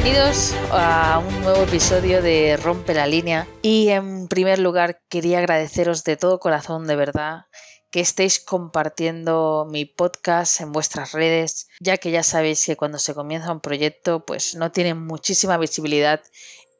Bienvenidos a un nuevo episodio de Rompe la línea. Y en primer lugar quería agradeceros de todo corazón de verdad que estéis compartiendo mi podcast en vuestras redes, ya que ya sabéis que cuando se comienza un proyecto pues no tiene muchísima visibilidad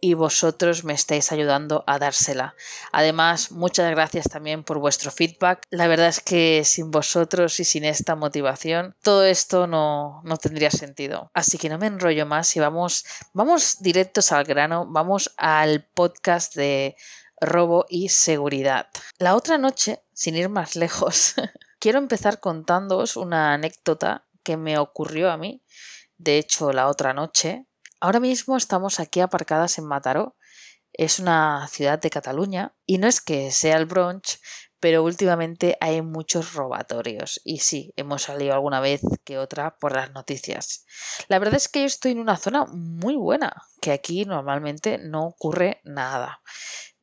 y vosotros me estáis ayudando a dársela. Además, muchas gracias también por vuestro feedback. La verdad es que sin vosotros y sin esta motivación, todo esto no, no tendría sentido. Así que no me enrollo más y vamos, vamos directos al grano, vamos al podcast de robo y seguridad. La otra noche, sin ir más lejos, quiero empezar contándoos una anécdota que me ocurrió a mí. De hecho, la otra noche, ahora mismo estamos aquí aparcadas en Mataró. Es una ciudad de Cataluña y no es que sea el brunch, pero últimamente hay muchos robatorios y sí, hemos salido alguna vez que otra por las noticias. La verdad es que yo estoy en una zona muy buena, que aquí normalmente no ocurre nada.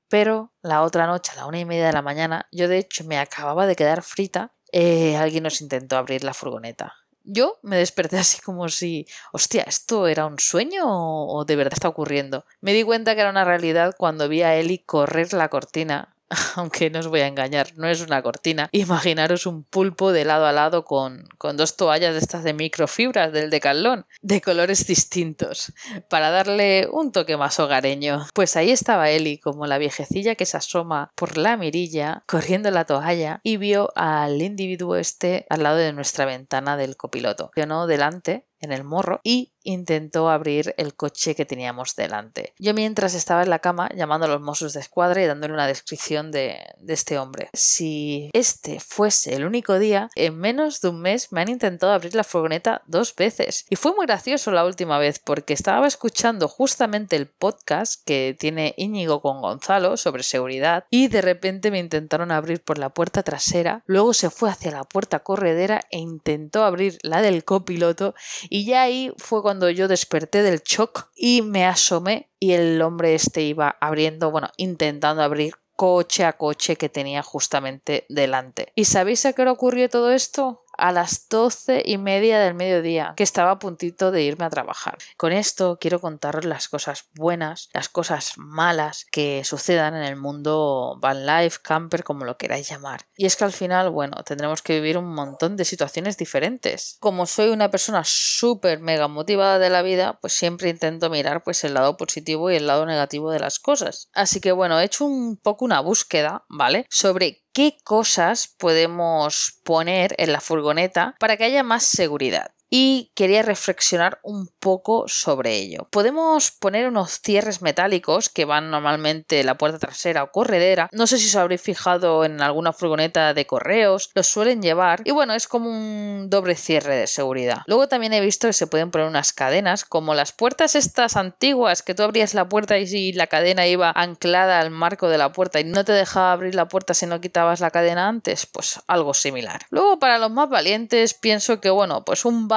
Pero la otra noche, a la una y media de la mañana, yo de hecho me acababa de quedar frita, eh, alguien nos intentó abrir la furgoneta. Yo me desperté así como si, hostia, ¿esto era un sueño o de verdad está ocurriendo? Me di cuenta que era una realidad cuando vi a Eli correr la cortina aunque no os voy a engañar, no es una cortina. Imaginaros un pulpo de lado a lado con, con dos toallas de estas de microfibras del decalón, de colores distintos, para darle un toque más hogareño. Pues ahí estaba Eli, como la viejecilla que se asoma por la mirilla, corriendo la toalla, y vio al individuo este al lado de nuestra ventana del copiloto. no delante en el morro y intentó abrir el coche que teníamos delante. Yo mientras estaba en la cama llamando a los mozos de escuadra y dándole una descripción de, este hombre. Si este fuese el único día, en menos de un mes me han intentado abrir la furgoneta dos veces. Y fue muy gracioso la última vez porque estaba escuchando justamente el podcast que tiene Íñigo con Gonzalo sobre seguridad y de repente me intentaron abrir por la puerta trasera, luego se fue hacia la puerta corredera e intentó abrir la del copiloto y ya ahí fue cuando yo desperté del shock y me asomé y el hombre este iba abriendo, bueno, intentando abrir coche a coche que tenía justamente delante. ¿Y sabéis a qué hora ocurrió todo esto? A las doce y media del mediodía, que estaba a puntito de irme a trabajar. Con esto quiero contaros las cosas buenas, las cosas malas que sucedan en el mundo van life, camper, como lo queráis llamar. Y es que al final, bueno, tendremos que vivir un montón de situaciones diferentes. Como soy una persona súper mega motivada de la vida, pues siempre intento mirar pues el lado positivo y el lado negativo de las cosas. Así que bueno, he hecho un poco una búsqueda, ¿vale? Sobre qué cosas podemos poner en la furgoneta para que haya más seguridad y quería reflexionar un poco sobre ello. Podemos poner unos cierres metálicos que van normalmente en la puerta trasera o corredera. No sé si os habréis fijado en alguna furgoneta de correos, los suelen llevar y bueno, es como un doble cierre de seguridad. Luego también he visto que se pueden poner unas cadenas como las puertas estas antiguas que tú abrías la puerta y si la cadena iba anclada al marco de la puerta y no te dejaba abrir la puerta si no quitabas la cadena antes, pues algo similar. Luego para los más valientes pienso que bueno, pues un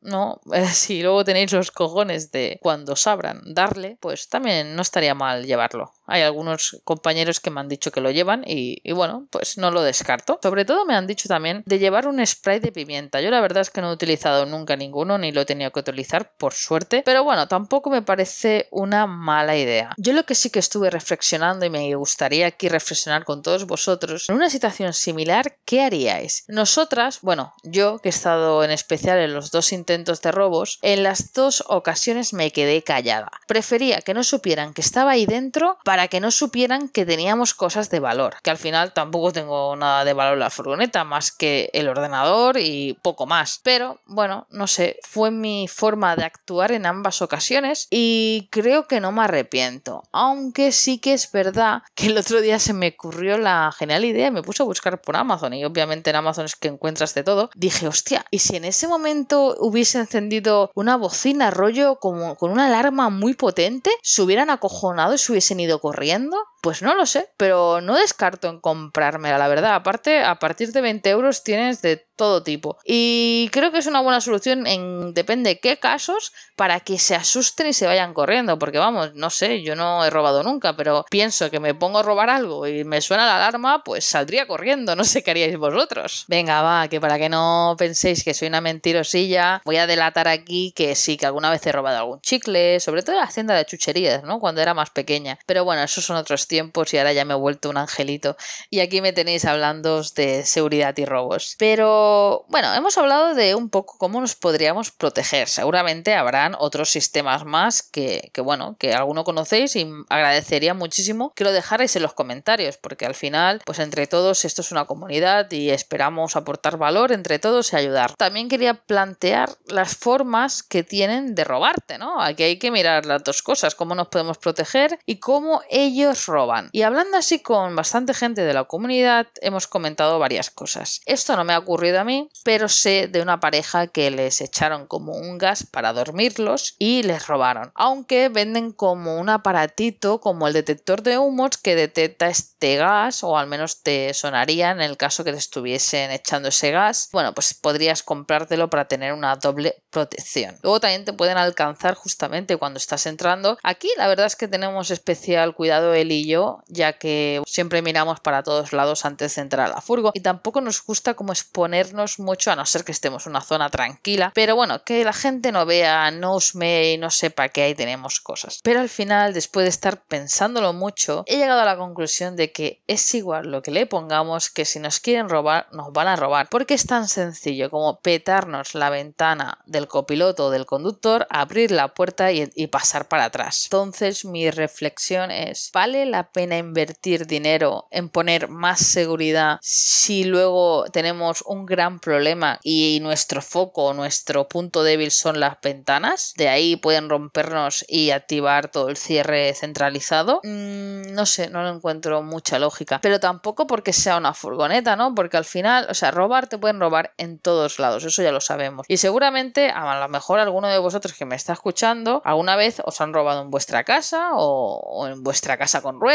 ¿no? si luego tenéis los cojones de cuando sabrán darle, pues también no estaría mal llevarlo. Hay algunos compañeros que me han dicho que lo llevan y, bueno, pues no lo descarto. Sobre todo me han dicho también de llevar un spray de pimienta. Yo la verdad es que no he utilizado nunca ninguno ni lo he tenido que utilizar por suerte. Pero bueno, tampoco me parece una mala idea. Yo lo que sí que estuve reflexionando y me gustaría aquí reflexionar con todos vosotros, en una situación similar, ¿qué haríais? Nosotras, bueno, yo que he estado en especial en los dos intentos de robos, en las dos ocasiones me quedé callada. Prefería que no supieran que estaba ahí dentro para que no supieran que teníamos cosas de valor, que al final tampoco tengo nada de valor en la furgoneta, más que el ordenador y poco más. Pero bueno, no sé, fue mi forma de actuar en ambas ocasiones y creo que no me arrepiento, aunque sí que es verdad que el otro día se me ocurrió la genial idea me puse a buscar por Amazon y obviamente en Amazon es que encuentras de todo, dije, hostia, ¿y si en ese momento hubiese encendido una bocina rollo como con una alarma muy potente, se hubieran acojonado y se hubiesen ido corriendo, Pues no lo sé, pero no descarto en comprármela, la verdad. Aparte, a partir de 20 euros tienes de todo tipo. Y creo que es una buena solución en depende de qué casos para que se asusten y se vayan corriendo. Porque vamos, no sé, yo no he robado nunca, pero pienso que me pongo a robar algo y me suena la alarma, pues saldría corriendo. No sé qué haríais vosotros. Venga, va, que para que no penséis que soy una mentirosilla, voy a delatar aquí que sí, que alguna vez he robado algún chicle, sobre todo en la tienda de chucherías, ¿no? Cuando era más pequeña. Pero bueno, esos son otros tiempos y ahora ya me he vuelto un angelito. Y aquí me tenéis hablando de seguridad y robos. Pero bueno, hemos hablado de un poco cómo nos podríamos proteger. Seguramente habrán otros sistemas más que, que bueno, que alguno conocéis y agradecería muchísimo que lo dejarais en los comentarios, porque al final, pues entre todos esto es una comunidad y esperamos aportar valor entre todos y ayudar. También quería plantear las formas que tienen de robarte, ¿no? Aquí hay que mirar las dos cosas, cómo nos podemos proteger y cómo ellos roban. Y hablando así con bastante gente de la comunidad, hemos comentado varias cosas. Esto no me ha ocurrido a mí, pero sé de una pareja que les echaron como un gas para dormirlos y les robaron. Aunque venden como un aparatito, como el detector de humos, que detecta este gas, o al menos te sonaría en el caso que te estuviesen echando ese gas. Bueno, pues podrías comprártelo para tener una doble protección. Luego también te pueden alcanzar justamente cuando estás entrando. Aquí la verdad es que tenemos especial cuidado él y yo, ya que siempre miramos para todos lados antes de entrar a la furgo y tampoco nos gusta como exponernos mucho a no ser que estemos en una zona tranquila. Pero bueno, que la gente no vea, no osme y no sepa que ahí tenemos cosas. Pero al final, después de estar pensándolo mucho, he llegado a la conclusión de que es igual lo que le pongamos que si nos quieren robar, nos van a robar. Porque es tan sencillo como petarnos la ventana del copiloto o del conductor, abrir la puerta y, y pasar para atrás. Entonces mi reflexión es, ¿vale la pena invertir dinero en poner más seguridad si luego tenemos un gran problema y nuestro foco, nuestro punto débil son las ventanas? De ahí pueden rompernos y activar todo el cierre centralizado. Mm, no sé, no lo encuentro mucha lógica. Pero tampoco porque sea una furgoneta, ¿no? Porque al final, o sea, robar te pueden robar en todos lados, eso ya lo sabemos. Y seguramente, a lo mejor alguno de vosotros que me está escuchando, alguna vez os han robado en vuestra casa o, en vuestra casa con ruedas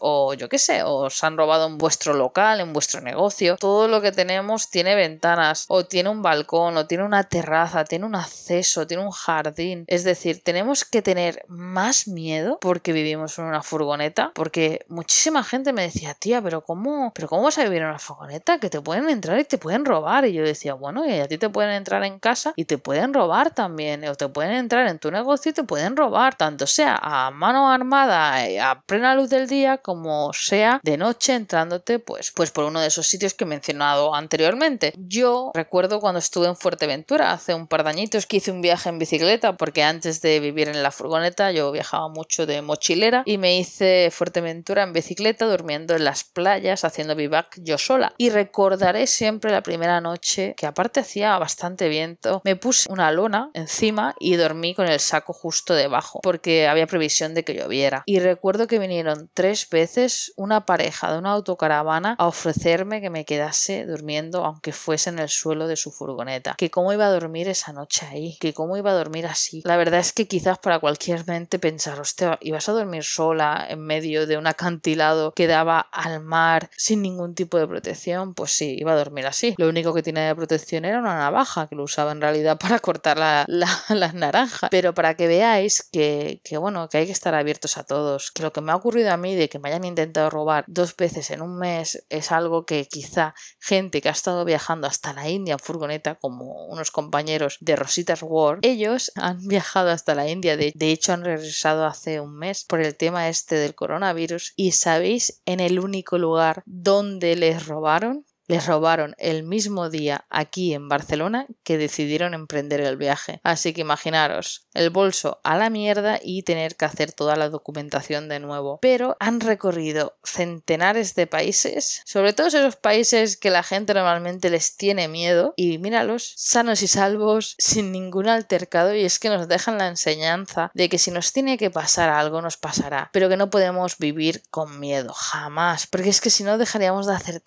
o yo qué sé, os han robado en vuestro local, en vuestro negocio. Todo lo que tenemos tiene ventanas o tiene un balcón o tiene una terraza, tiene un acceso, tiene un jardín. Es decir, tenemos que tener más miedo porque vivimos en una furgoneta, porque muchísima gente me decía, tía, pero ¿cómo, pero cómo vas a vivir en una furgoneta? Que te pueden entrar y te pueden robar. Y yo decía, bueno, y a ti te pueden entrar en casa y te pueden robar también, o te pueden entrar en tu negocio y te pueden robar, tanto sea a mano armada, eh, a plena luz del día, como sea de noche entrándote, pues, pues por uno de esos sitios que he mencionado anteriormente. Yo recuerdo cuando estuve en Fuerteventura hace un par de añitos que hice un viaje en bicicleta, porque antes de vivir en la furgoneta yo viajaba mucho de mochilera y me hice Fuerteventura en bicicleta durmiendo en las playas haciendo vivac yo sola. Y recordaré siempre la primera noche que aparte hacía bastante viento, me puse una lona encima y dormí con el saco justo debajo porque había previsión de que lloviera. Y recuerdo que vinieron tres veces una pareja de una autocaravana a ofrecerme que me quedase durmiendo aunque fuese en el suelo de su furgoneta. Que cómo iba a dormir esa noche ahí, que cómo iba a dormir así. La verdad es que quizás para cualquier mente pensar, hostia, ibas a dormir sola en medio de un acantilado que daba al mar sin ningún tipo de protección, pues sí, iba a dormir así. Lo único que tenía de protección era una navaja que lo usaba en realidad para cortar la, las naranjas. Pero para que veáis que, que, bueno, que hay que estar abiertos a todos, que lo que me ha ocurrido a de que me hayan intentado robar dos veces en un mes es algo que quizá gente que ha estado viajando hasta la India en furgoneta, como unos compañeros de Rositas World, ellos han viajado hasta la India, de, de hecho han regresado hace un mes por el tema este del coronavirus. Y sabéis en el único lugar donde les robaron les robaron el mismo día aquí en Barcelona que decidieron emprender el viaje. Así que imaginaros, el bolso a la mierda y tener que hacer toda la documentación de nuevo. Pero han recorrido centenares de países, sobre todo esos países que la gente normalmente les tiene miedo, y míralos, sanos y salvos, sin ningún altercado, y es que nos dejan la enseñanza de que si nos tiene que pasar algo, nos pasará, pero que no podemos vivir con miedo, jamás, porque es que si no dejaríamos de hacer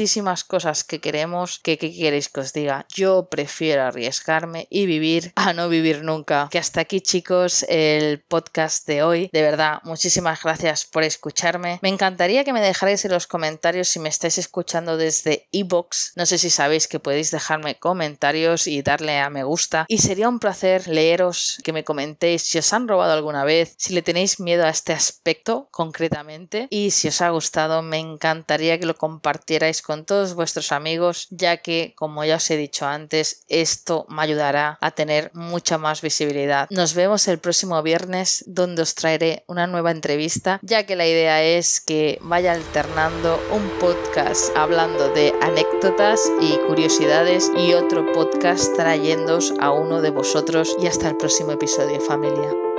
tantísimas cosas que queremos, que qué queréis que os diga. Yo prefiero arriesgarme y vivir a no vivir nunca. Que hasta aquí chicos el podcast de hoy. De verdad, muchísimas gracias por escucharme. Me encantaría que me dejarais en los comentarios si me estáis escuchando desde iBox. No sé si sabéis que podéis dejarme comentarios y darle a me gusta. Y sería un placer leeros, que me comentéis si os han robado alguna vez, si le tenéis miedo a este aspecto concretamente y si os ha gustado me encantaría que lo compartierais con todos vuestros amigos ya que como ya os he dicho antes esto me ayudará a tener mucha más visibilidad. Nos vemos el próximo viernes donde os traeré una nueva entrevista ya que la idea es que vaya alternando un podcast hablando de anécdotas y curiosidades y otro podcast trayéndoos a uno de vosotros y hasta el próximo episodio familia.